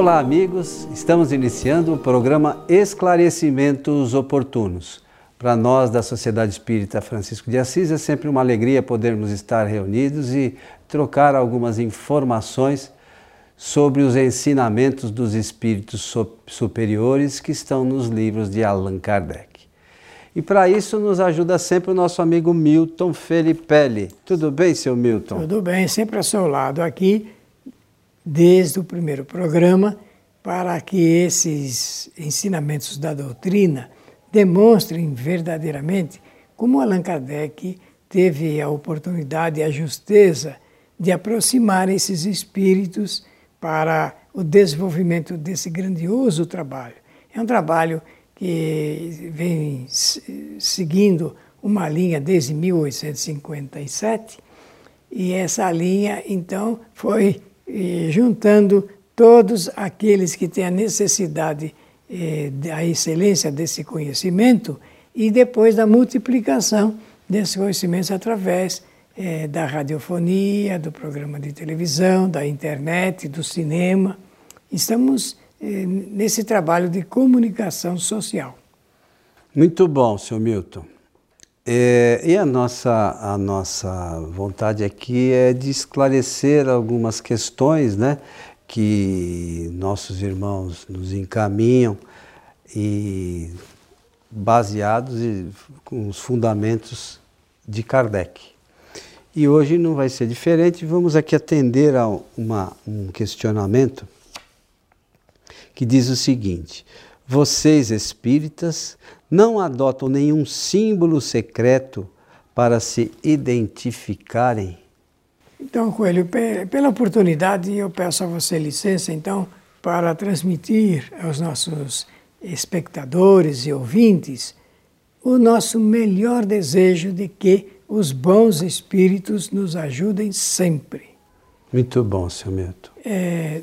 Olá, amigos. Estamos iniciando o programa Esclarecimentos Oportunos. Para nós da Sociedade Espírita Francisco de Assis é sempre uma alegria podermos estar reunidos e trocar algumas informações sobre os ensinamentos dos espíritos superiores que estão nos livros de Allan Kardec. E para isso nos ajuda sempre o nosso amigo Milton Felipelli. Tudo bem, seu Milton? Tudo bem, sempre ao seu lado aqui, desde o primeiro programa, para que esses ensinamentos da doutrina demonstrem verdadeiramente como Allan Kardec teve a oportunidade e a justeza de aproximar esses espíritos para o desenvolvimento desse grandioso trabalho. É um trabalho que vem seguindo uma linha desde 1857 e essa linha então foi eh, juntando todos aqueles que têm a necessidade eh, da excelência desse conhecimento e depois da multiplicação desses conhecimentos através é, da radiofonia, do programa de televisão, da internet, do cinema. Estamos é, nesse trabalho de comunicação social. Muito bom, senhor Milton. É, e a nossa, a nossa vontade aqui é de esclarecer algumas questões né, que nossos irmãos nos encaminham e baseados com os fundamentos de Kardec. E hoje não vai ser diferente, vamos aqui atender a uma, um questionamento que diz o seguinte: vocês espíritas não adotam nenhum símbolo secreto para se identificarem? Então, Coelho, pela oportunidade, eu peço a você licença, então, para transmitir aos nossos espectadores e ouvintes o nosso melhor desejo de que os bons espíritos nos ajudem sempre. Muito bom, seu Milton. É,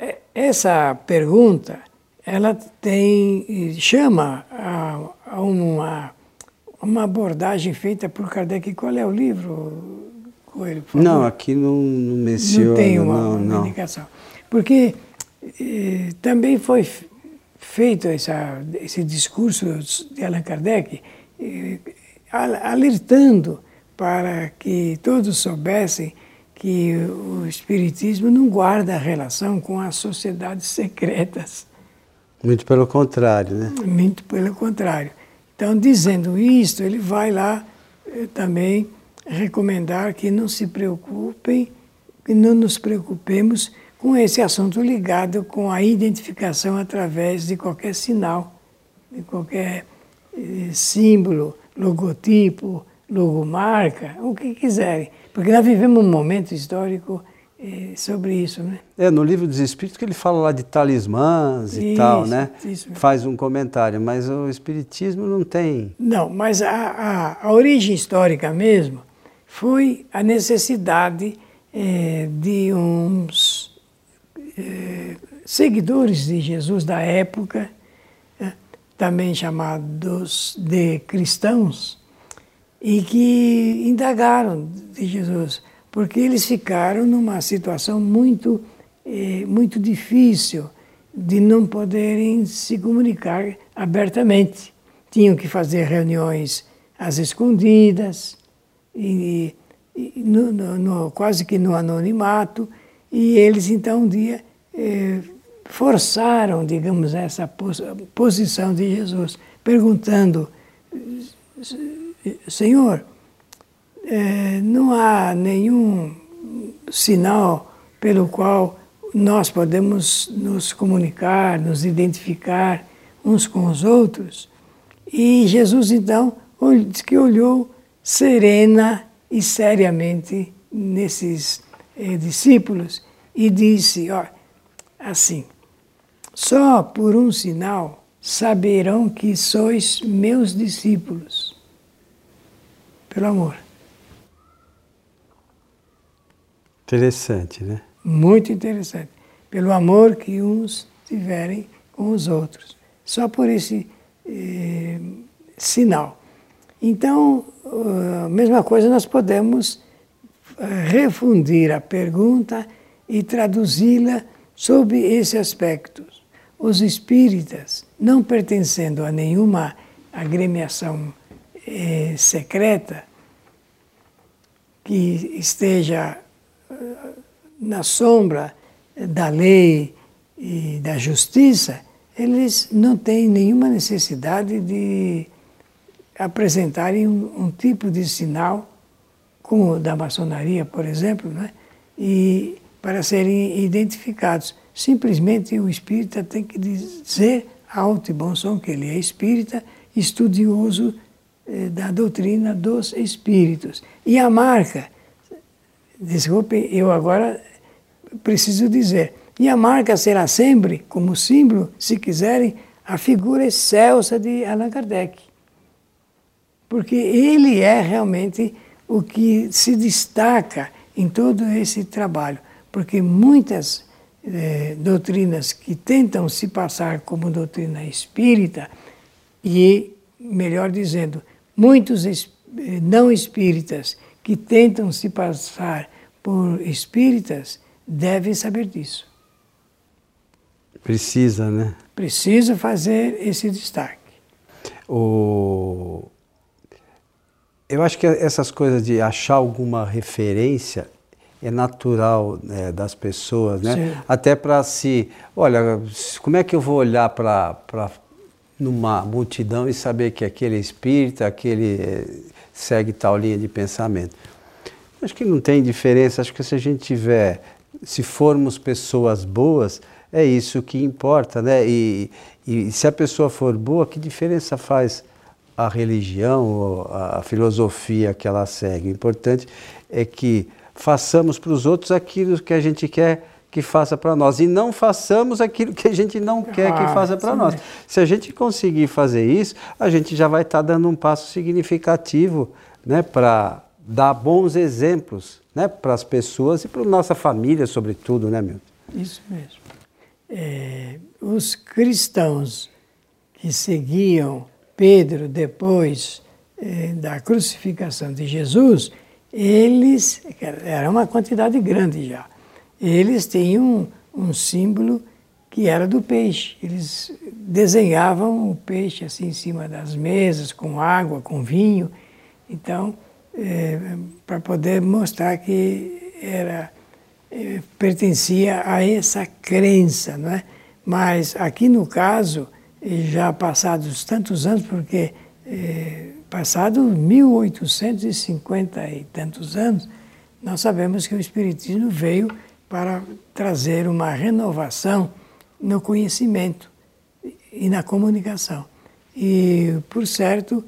é, essa pergunta, ela tem chama a, a uma, uma abordagem feita por Kardec. Qual é o livro, Coelho? Não, aqui não, não menciona. Não tem uma, não, uma indicação. Porque eh, também foi feito essa, esse discurso de Allan Kardec eh, alertando para que todos soubessem que o Espiritismo não guarda relação com as sociedades secretas. Muito pelo contrário, né? Muito pelo contrário. Então, dizendo isto, ele vai lá eh, também recomendar que não se preocupem, que não nos preocupemos com esse assunto ligado com a identificação através de qualquer sinal, de qualquer eh, símbolo logotipo, logomarca, o que quiserem. Porque nós vivemos um momento histórico sobre isso, né? É, no livro dos Espíritos que ele fala lá de talismãs e tal, né? Isso. Faz um comentário, mas o Espiritismo não tem. Não, mas a, a, a origem histórica mesmo foi a necessidade eh, de uns eh, seguidores de Jesus da época também chamados de cristãos, e que indagaram de Jesus, porque eles ficaram numa situação muito, eh, muito difícil de não poderem se comunicar abertamente. Tinham que fazer reuniões às escondidas, e, e no, no, no, quase que no anonimato, e eles então um dia eh, forçaram, digamos, essa posição de Jesus, perguntando: Senhor, é, não há nenhum sinal pelo qual nós podemos nos comunicar, nos identificar uns com os outros? E Jesus, então, diz que olhou serena e seriamente nesses eh, discípulos e disse: ó, assim, só por um sinal saberão que sois meus discípulos. Pelo amor. Interessante, né? Muito interessante. Pelo amor que uns tiverem com os outros. Só por esse eh, sinal. Então, a mesma coisa nós podemos eh, refundir a pergunta e traduzi-la sob esse aspecto. Os espíritas, não pertencendo a nenhuma agremiação eh, secreta, que esteja na sombra da lei e da justiça, eles não têm nenhuma necessidade de apresentarem um, um tipo de sinal, como o da maçonaria, por exemplo, né? e para serem identificados. Simplesmente o espírita tem que dizer alto e bom som que ele é espírita, estudioso eh, da doutrina dos espíritos. E a marca, desculpe, eu agora preciso dizer, e a marca será sempre, como símbolo, se quiserem, a figura excelsa de Allan Kardec. Porque ele é realmente o que se destaca em todo esse trabalho. Porque muitas eh, doutrinas que tentam se passar como doutrina espírita, e, melhor dizendo, muitos eh, não espíritas que tentam se passar por espíritas devem saber disso. Precisa, né? Precisa fazer esse destaque. O... Eu acho que essas coisas de achar alguma referência é natural né, das pessoas, né? Sim. Até para se, olha, como é que eu vou olhar para numa multidão e saber que aquele espírita, aquele segue tal linha de pensamento? Acho que não tem diferença. Acho que se a gente tiver, se formos pessoas boas, é isso que importa, né? E, e se a pessoa for boa, que diferença faz a religião ou a filosofia que ela segue? O importante é que façamos para os outros aquilo que a gente quer que faça para nós e não façamos aquilo que a gente não quer que ah, faça para nós. Se a gente conseguir fazer isso, a gente já vai estar tá dando um passo significativo né, para dar bons exemplos né, para as pessoas e para a nossa família, sobretudo, né, Milton? Isso mesmo é, os cristãos que seguiam Pedro depois é, da crucificação de Jesus, eles, era uma quantidade grande já, eles tinham um, um símbolo que era do peixe. Eles desenhavam o peixe assim em cima das mesas, com água, com vinho. Então, é, para poder mostrar que era eh, pertencia a essa crença, não é? Mas aqui no caso, já passados tantos anos, porque eh, passado 1850 e tantos anos, nós sabemos que o Espiritismo veio para trazer uma renovação no conhecimento e na comunicação. E, por certo,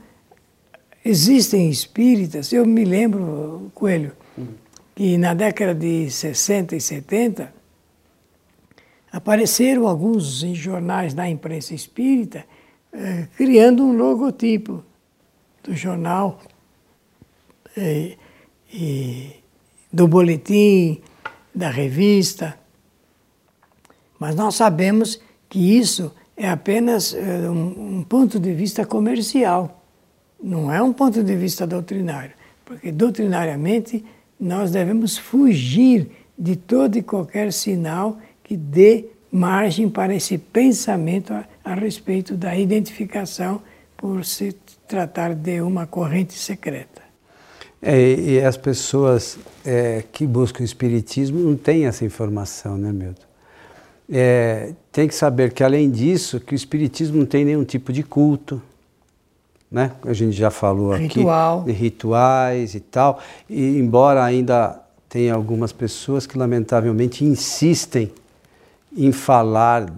existem espíritas, eu me lembro, Coelho, que na década de 60 e 70 apareceram alguns jornais da imprensa espírita eh, criando um logotipo do jornal eh, e do boletim, da revista. Mas nós sabemos que isso é apenas eh, um, um ponto de vista comercial, não é um ponto de vista doutrinário, porque doutrinariamente nós devemos fugir de todo e qualquer sinal que dê margem para esse pensamento a, a respeito da identificação por se tratar de uma corrente secreta. É, e as pessoas é, que buscam o espiritismo não têm essa informação, né, Milton? É, tem que saber que, além disso, que o espiritismo não tem nenhum tipo de culto, né? A gente já falou Ritual. aqui de rituais e tal. E embora ainda tenha algumas pessoas que lamentavelmente insistem em falar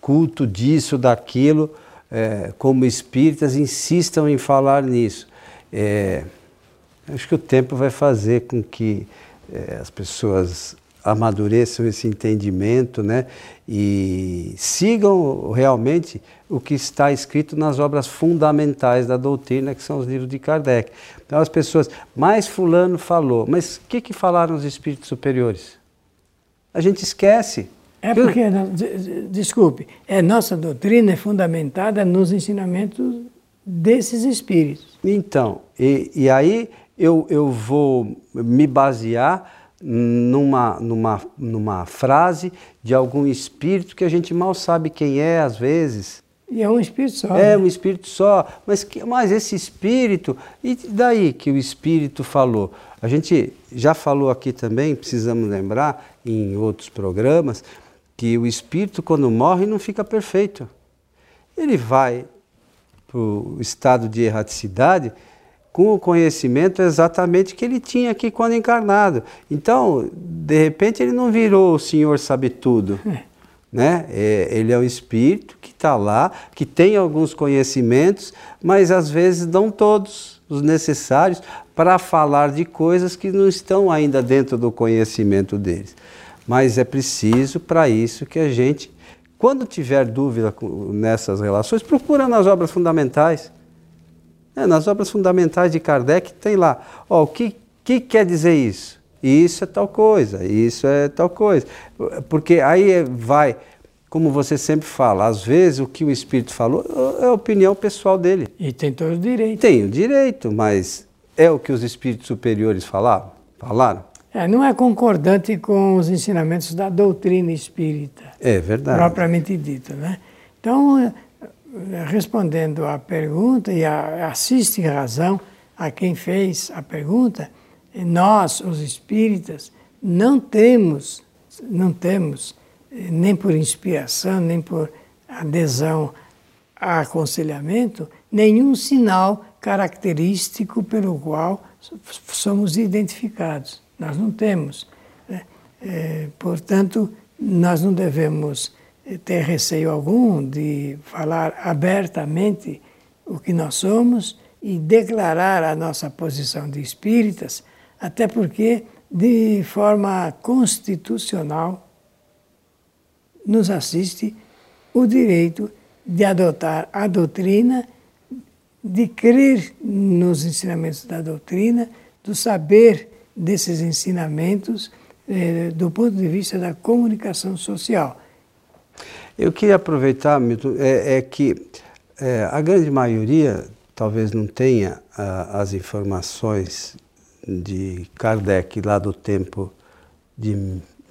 culto disso, daquilo, é, como espíritas insistam em falar nisso. É, acho que o tempo vai fazer com que é, as pessoas amadureçam esse entendimento né, e sigam realmente o que está escrito nas obras fundamentais da doutrina, que são os livros de Kardec. Então as pessoas, mas fulano falou, mas o que, que falaram os espíritos superiores? A gente esquece. É porque, desculpe, é nossa doutrina é fundamentada nos ensinamentos desses espíritos. Então, e, e aí eu, eu vou me basear numa, numa, numa frase de algum espírito que a gente mal sabe quem é às vezes. E é um espírito só. É né? um espírito só. Mas, que, mas esse espírito, e daí que o espírito falou? A gente já falou aqui também, precisamos lembrar, em outros programas, que o espírito, quando morre, não fica perfeito. Ele vai para o estado de erraticidade com o conhecimento exatamente que ele tinha aqui quando encarnado. Então, de repente, ele não virou o Senhor sabe tudo. É. Né? É, ele é um espírito que está lá, que tem alguns conhecimentos, mas às vezes não todos os necessários para falar de coisas que não estão ainda dentro do conhecimento deles. Mas é preciso para isso que a gente, quando tiver dúvida nessas relações, procura nas obras fundamentais. É, nas obras fundamentais de Kardec tem lá, ó, o que, que quer dizer isso? Isso é tal coisa, isso é tal coisa. Porque aí vai, como você sempre fala, às vezes o que o Espírito falou é a opinião pessoal dele. E tem todo o direito. Tem o direito, mas é o que os espíritos superiores falavam? Falaram? É, não é concordante com os ensinamentos da doutrina espírita. É verdade. Propriamente dita, né? Então, respondendo à pergunta, e assiste razão a quem fez a pergunta, nós, os espíritas, não temos, não temos, nem por inspiração, nem por adesão a aconselhamento, nenhum sinal característico pelo qual somos identificados. Nós não temos. É, portanto, nós não devemos ter receio algum de falar abertamente o que nós somos e declarar a nossa posição de espíritas, até porque, de forma constitucional, nos assiste o direito de adotar a doutrina, de crer nos ensinamentos da doutrina, do saber desses ensinamentos eh, do ponto de vista da comunicação social. Eu queria aproveitar, Milton, é, é que é, a grande maioria talvez não tenha a, as informações de Kardec lá do tempo de,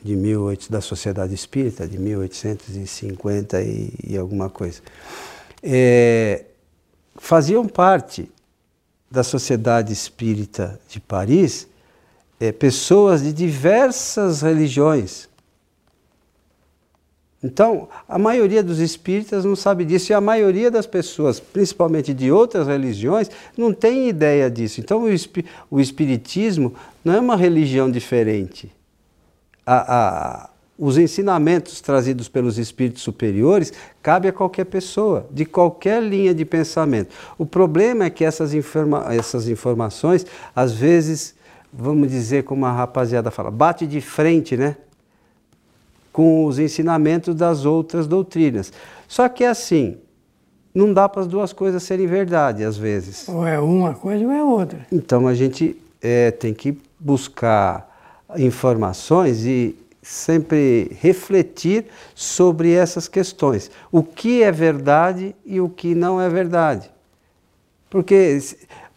de 18, da Sociedade Espírita, de 1850 e, e alguma coisa. É, faziam parte da Sociedade Espírita de Paris é, pessoas de diversas religiões então, a maioria dos espíritas não sabe disso e a maioria das pessoas, principalmente de outras religiões, não tem ideia disso. Então, o, espiritismo não é uma religião diferente. A, a, os ensinamentos trazidos pelos espíritos superiores cabe a qualquer pessoa, de qualquer linha de pensamento. O problema é que essas, informa essas informações, às vezes, vamos dizer como a rapaziada fala, bate de frente, né? Com os ensinamentos das outras doutrinas. Só que é assim, não dá para as duas coisas serem verdade às vezes. Ou é uma coisa ou é outra. Então a gente é, tem que buscar informações e sempre refletir sobre essas questões. O que é verdade e o que não é verdade. Porque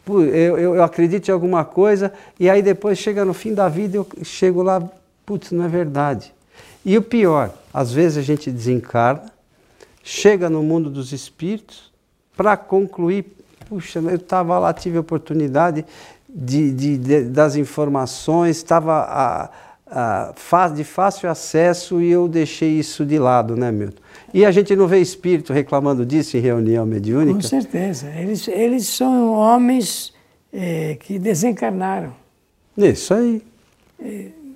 eu, eu, eu acredito em alguma coisa e aí depois chega no fim da vida eu chego lá, putz, não é verdade. E o pior, às vezes a gente desencarna, chega no mundo dos espíritos para concluir, puxa, eu estava lá, tive a oportunidade de, de, de das informações, estava de fácil acesso e eu deixei isso de lado, né, Milton? E a gente não vê espírito reclamando disso em reunião mediúnica? Com certeza. Eles, eles são homens é, que desencarnaram. Isso aí.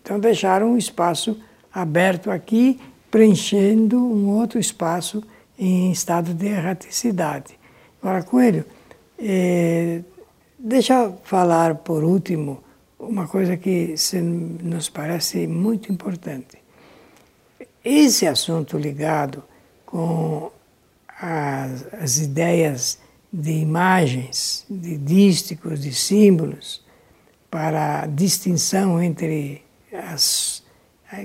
Então deixaram um espaço aberto aqui, preenchendo um outro espaço em estado de erraticidade. Agora, Coelho, é, deixa eu falar por último uma coisa que nos parece muito importante. Esse assunto ligado com as, as ideias de imagens, de dísticos, de símbolos, para a distinção entre as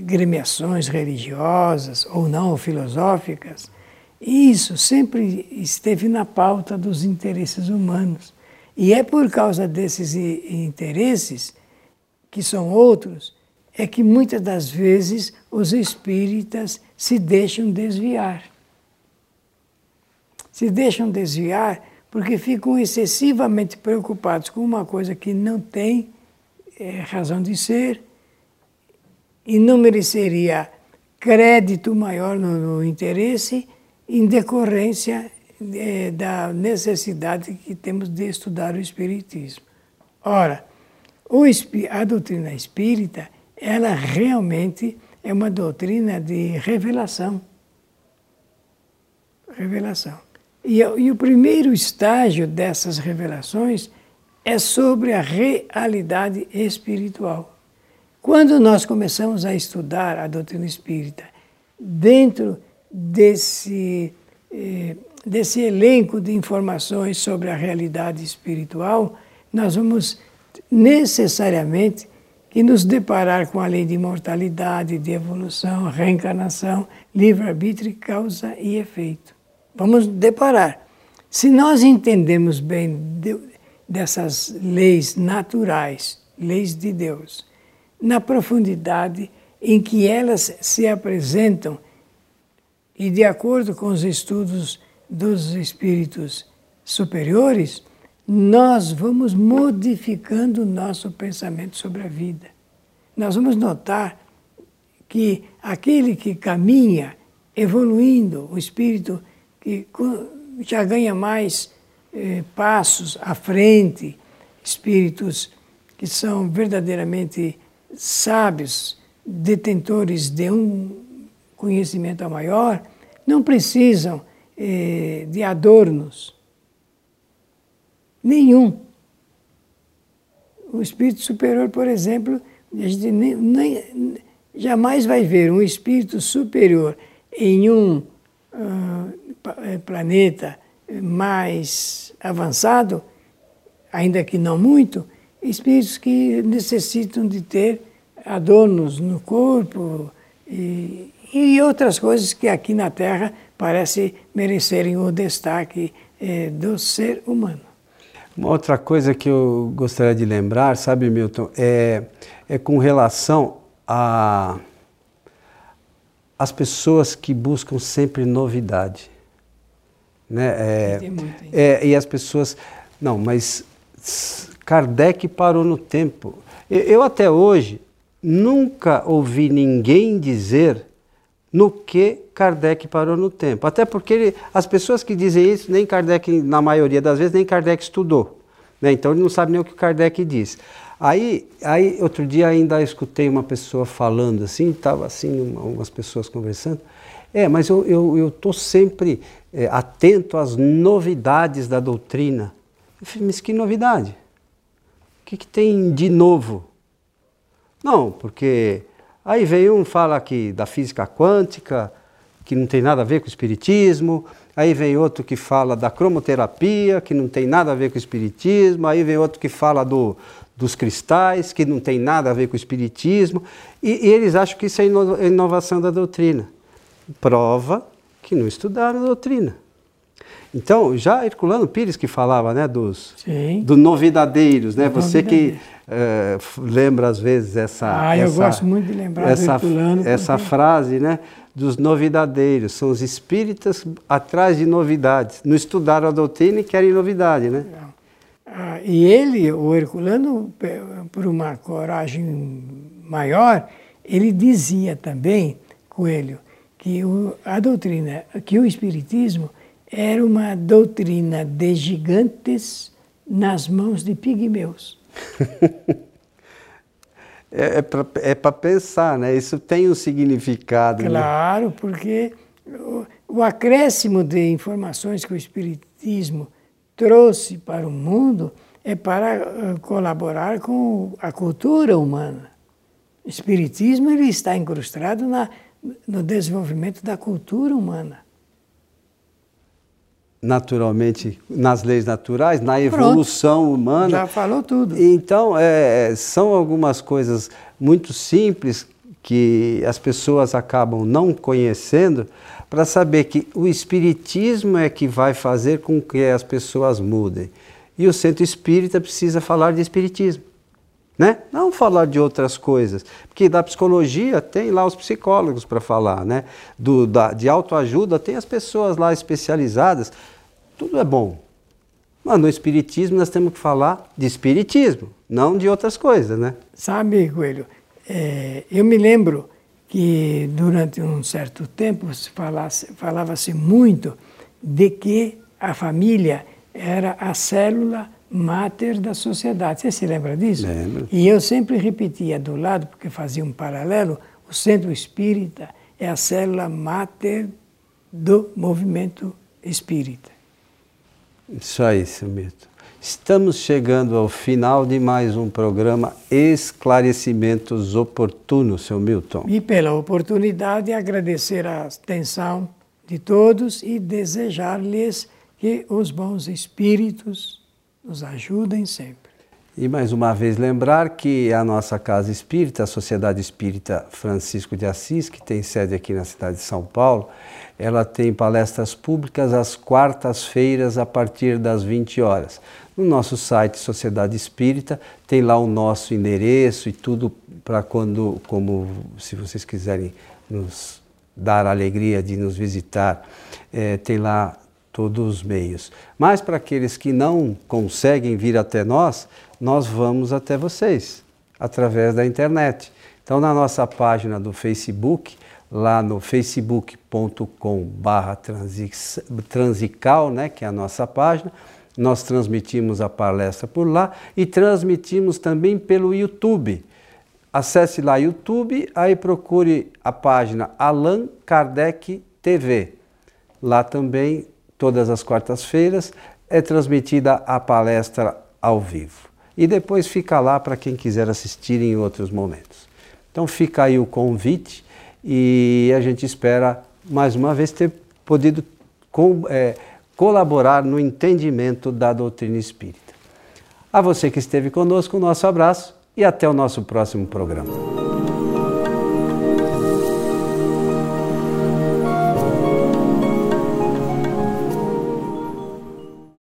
gremiações religiosas ou não filosóficas, isso sempre esteve na pauta dos interesses humanos. E é por causa desses interesses, que são outros, é que muitas das vezes os espíritas se deixam desviar. Se deixam desviar porque ficam excessivamente preocupados com uma coisa que não tem é, razão de ser e mereceria crédito maior no, no interesse em decorrência é, da necessidade que temos de estudar o Espiritismo. Ora, o, a doutrina espírita, ela realmente é uma doutrina de revelação. Revelação. E, e o primeiro estágio dessas revelações é sobre a realidade espiritual. Quando nós começamos a estudar a doutrina espírita dentro desse, eh, desse elenco de informações sobre a realidade espiritual, nós vamos necessariamente nos deparar com a lei de imortalidade, de evolução, reencarnação, livre-arbítrio, causa e efeito. Vamos deparar. Se nós entendemos bem de, dessas leis naturais, leis de Deus, na profundidade em que elas se apresentam e de acordo com os estudos dos espíritos superiores, nós vamos modificando o nosso pensamento sobre a vida. Nós vamos notar que aquele que caminha evoluindo, o espírito que já ganha mais eh, passos à frente, espíritos que são verdadeiramente sábios, detentores de um conhecimento maior, não precisam eh, de adornos nenhum. O espírito superior, por exemplo, a gente nem, nem, jamais vai ver um espírito superior em um uh, planeta mais avançado, ainda que não muito, espíritos que necessitam de ter adornos no corpo e, e outras coisas que aqui na Terra parece merecerem o destaque eh, do ser humano. Uma outra coisa que eu gostaria de lembrar, sabe, Milton, é, é com relação a as pessoas que buscam sempre novidade. Né? É, é, e as pessoas. Não, mas Kardec parou no tempo. Eu, eu até hoje nunca ouvi ninguém dizer no que Kardec parou no tempo. Até porque ele, as pessoas que dizem isso, nem Kardec, na maioria das vezes, nem Kardec estudou. Né? Então ele não sabe nem o que Kardec diz. Aí, aí, outro dia ainda escutei uma pessoa falando assim, estava assim, algumas pessoas conversando. É, mas eu estou sempre é, atento às novidades da doutrina. Eu falei, mas que novidade? O que, que tem de novo? Não, porque Aí veio um fala aqui da física quântica, que não tem nada a ver com o espiritismo. Aí vem outro que fala da cromoterapia, que não tem nada a ver com o espiritismo. Aí vem outro que fala do, dos cristais, que não tem nada a ver com o espiritismo. E, e eles acham que isso é inovação da doutrina. Prova que não estudaram a doutrina. Então, já Herculano Pires que falava né, dos do novidadeiros, né? Você que é, lembra às vezes essa. Ah, essa, eu gosto muito de lembrar essa, Herculano. Essa porque... frase, né? Dos novidadeiros, são os espíritas atrás de novidades. Não estudaram a doutrina e querem novidade, né? Ah, e ele, o Herculano, por uma coragem maior, ele dizia também, Coelho, que o, a doutrina, que o Espiritismo era uma doutrina de gigantes nas mãos de pigmeus. é é para pensar, né? Isso tem um significado. Né? Claro, né? porque o, o acréscimo de informações que o Espiritismo trouxe para o mundo é para uh, colaborar com a cultura humana. O Espiritismo ele está incrustado na, no desenvolvimento da cultura humana naturalmente nas leis naturais, na evolução Pronto, humana. Já falou tudo. Então, é, são algumas coisas muito simples que as pessoas acabam não conhecendo para saber que o espiritismo é que vai fazer com que as pessoas mudem. E o centro espírita precisa falar de espiritismo. Né? Não falar de outras coisas, porque da psicologia tem lá os psicólogos para falar, né? Do, da, de autoajuda tem as pessoas lá especializadas, tudo é bom. Mas no Espiritismo nós temos que falar de Espiritismo, não de outras coisas, né? Sabe, Coelho, é, eu me lembro que durante um certo tempo falava-se muito de que a família era a célula máter da sociedade. Você se lembra disso? Lembro. E eu sempre repetia do lado, porque fazia um paralelo, o centro espírita é a célula máter do movimento espírita. Isso aí, seu Mito. Estamos chegando ao final de mais um programa Esclarecimentos Oportunos, seu Milton. E pela oportunidade, agradecer a atenção de todos e desejar-lhes que os bons espíritos nos ajudem sempre. E mais uma vez lembrar que a nossa Casa Espírita, a Sociedade Espírita Francisco de Assis, que tem sede aqui na cidade de São Paulo, ela tem palestras públicas às quartas-feiras a partir das 20 horas. No nosso site Sociedade Espírita tem lá o nosso endereço e tudo para quando, como se vocês quiserem nos dar a alegria de nos visitar, é, tem lá todos os meios. Mas para aqueles que não conseguem vir até nós, nós vamos até vocês através da internet. Então, na nossa página do Facebook, lá no facebook.com/transical, né, que é a nossa página, nós transmitimos a palestra por lá e transmitimos também pelo YouTube. Acesse lá YouTube, aí procure a página Allan Kardec TV. Lá também, todas as quartas-feiras, é transmitida a palestra ao vivo. E depois fica lá para quem quiser assistir em outros momentos. Então fica aí o convite e a gente espera mais uma vez ter podido é, colaborar no entendimento da doutrina espírita. A você que esteve conosco, nosso abraço e até o nosso próximo programa.